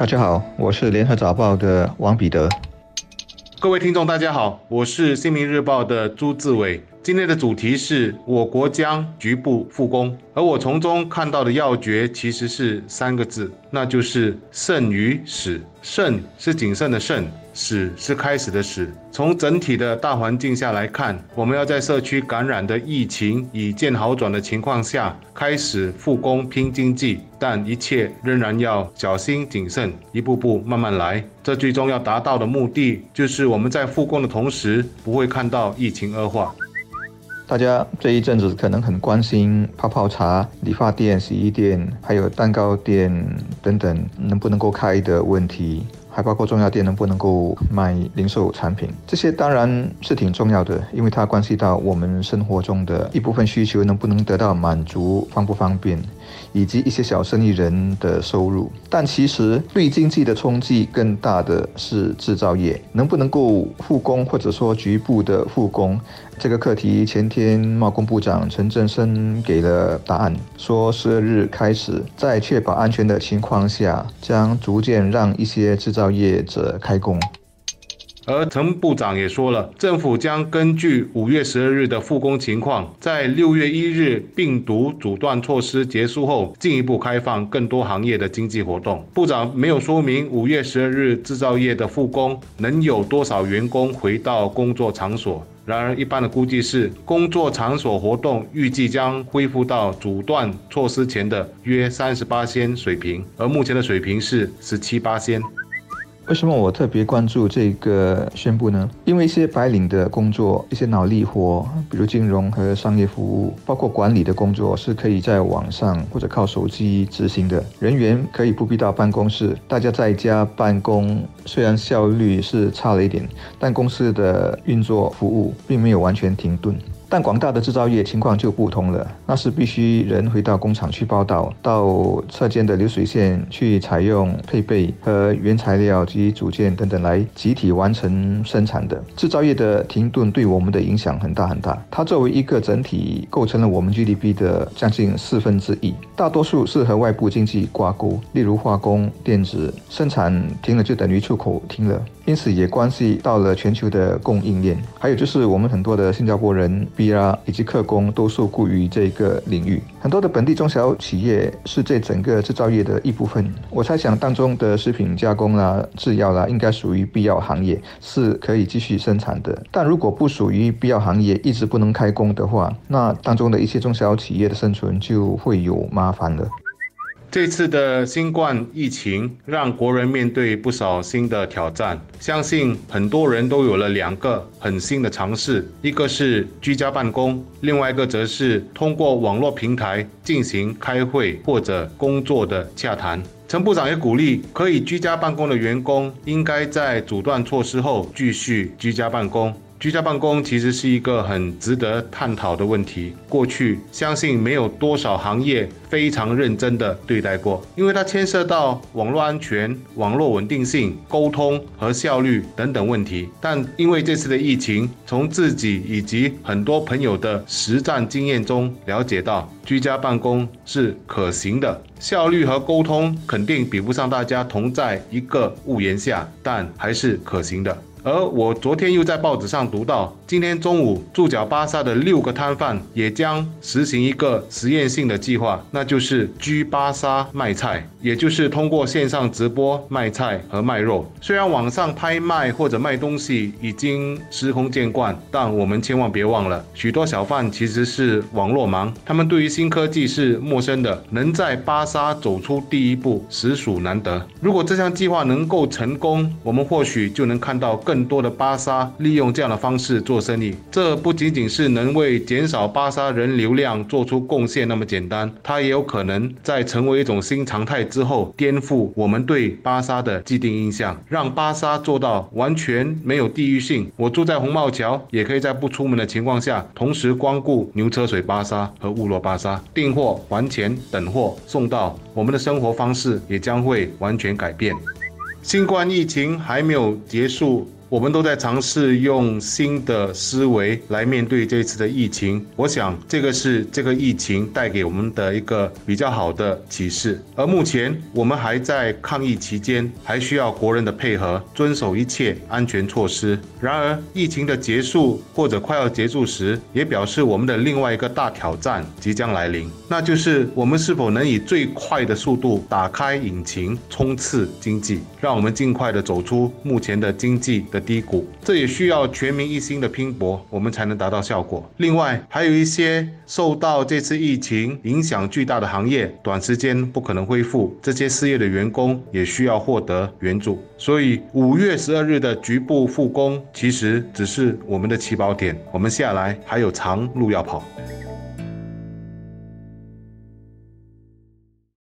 大家好，我是联合早报的王彼得。各位听众，大家好，我是新民日报的朱志伟。今天的主题是我国将局部复工，而我从中看到的要诀其实是三个字，那就是慎于始。慎是谨慎的慎，始是开始的始。从整体的大环境下来看，我们要在社区感染的疫情已见好转的情况下，开始复工拼经济，但一切仍然要小心谨慎，一步步慢慢来。这最终要达到的目的，就是我们在复工的同时，不会看到疫情恶化。大家这一阵子可能很关心泡泡茶、理发店、洗衣店，还有蛋糕店等等能不能够开的问题。还包括中药店能不能够卖零售产品，这些当然是挺重要的，因为它关系到我们生活中的一部分需求能不能得到满足，方不方便，以及一些小生意人的收入。但其实对经济的冲击更大的是制造业，能不能够复工或者说局部的复工，这个课题前天贸工部长陈振声给了答案，说十二日开始，在确保安全的情况下，将逐渐让一些制造。造业者开工，而陈部长也说了，政府将根据五月十二日的复工情况，在六月一日病毒阻断措施结束后，进一步开放更多行业的经济活动。部长没有说明五月十二日制造业的复工能有多少员工回到工作场所。然而，一般的估计是，工作场所活动预计将恢复到阻断措施前的约三十八仙水平，而目前的水平是十七八仙。为什么我特别关注这个宣布呢？因为一些白领的工作，一些脑力活，比如金融和商业服务，包括管理的工作，是可以在网上或者靠手机执行的。人员可以不必到办公室，大家在家办公，虽然效率是差了一点，但公司的运作服务并没有完全停顿。但广大的制造业情况就不同了，那是必须人回到工厂去报道，到车间的流水线去采用配备和原材料及组件等等来集体完成生产的。制造业的停顿对我们的影响很大很大，它作为一个整体，构成了我们 GDP 的将近四分之一，大多数是和外部经济挂钩，例如化工、电子生产停了就等于出口停了。因此也关系到了全球的供应链，还有就是我们很多的新加坡人、啦以及客工都受雇于这个领域。很多的本地中小企业是这整个制造业的一部分。我猜想当中的食品加工啦、制药啦，应该属于必要行业，是可以继续生产的。但如果不属于必要行业，一直不能开工的话，那当中的一些中小企业的生存就会有麻烦了。这次的新冠疫情让国人面对不少新的挑战，相信很多人都有了两个很新的尝试，一个是居家办公，另外一个则是通过网络平台进行开会或者工作的洽谈。陈部长也鼓励可以居家办公的员工，应该在阻断措施后继续居家办公。居家办公其实是一个很值得探讨的问题。过去相信没有多少行业非常认真的对待过，因为它牵涉到网络安全、网络稳定性、沟通和效率等等问题。但因为这次的疫情，从自己以及很多朋友的实战经验中了解到，居家办公是可行的，效率和沟通肯定比不上大家同在一个屋檐下，但还是可行的。而我昨天又在报纸上读到，今天中午驻脚巴萨的六个摊贩也将实行一个实验性的计划，那就是居巴沙卖菜，也就是通过线上直播卖菜和卖肉。虽然网上拍卖或者卖东西已经司空见惯，但我们千万别忘了，许多小贩其实是网络盲，他们对于新科技是陌生的，能在巴沙走出第一步实属难得。如果这项计划能够成功，我们或许就能看到。更更多的巴沙利用这样的方式做生意，这不仅仅是能为减少巴沙人流量做出贡献那么简单，它也有可能在成为一种新常态之后，颠覆我们对巴沙的既定印象，让巴沙做到完全没有地域性。我住在红帽桥，也可以在不出门的情况下，同时光顾牛车水巴沙和乌罗巴沙，订货、还钱、等货、送到，我们的生活方式也将会完全改变。新冠疫情还没有结束。我们都在尝试用新的思维来面对这次的疫情。我想，这个是这个疫情带给我们的一个比较好的启示。而目前我们还在抗疫期间，还需要国人的配合，遵守一切安全措施。然而，疫情的结束或者快要结束时，也表示我们的另外一个大挑战即将来临，那就是我们是否能以最快的速度打开引擎，冲刺经济，让我们尽快的走出目前的经济的低谷。这也需要全民一心的拼搏，我们才能达到效果。另外，还有一些受到这次疫情影响巨大的行业，短时间不可能恢复，这些失业的员工也需要获得援助。所以，五月十二日的局部复工，其实只是我们的起跑点，我们下来还有长路要跑。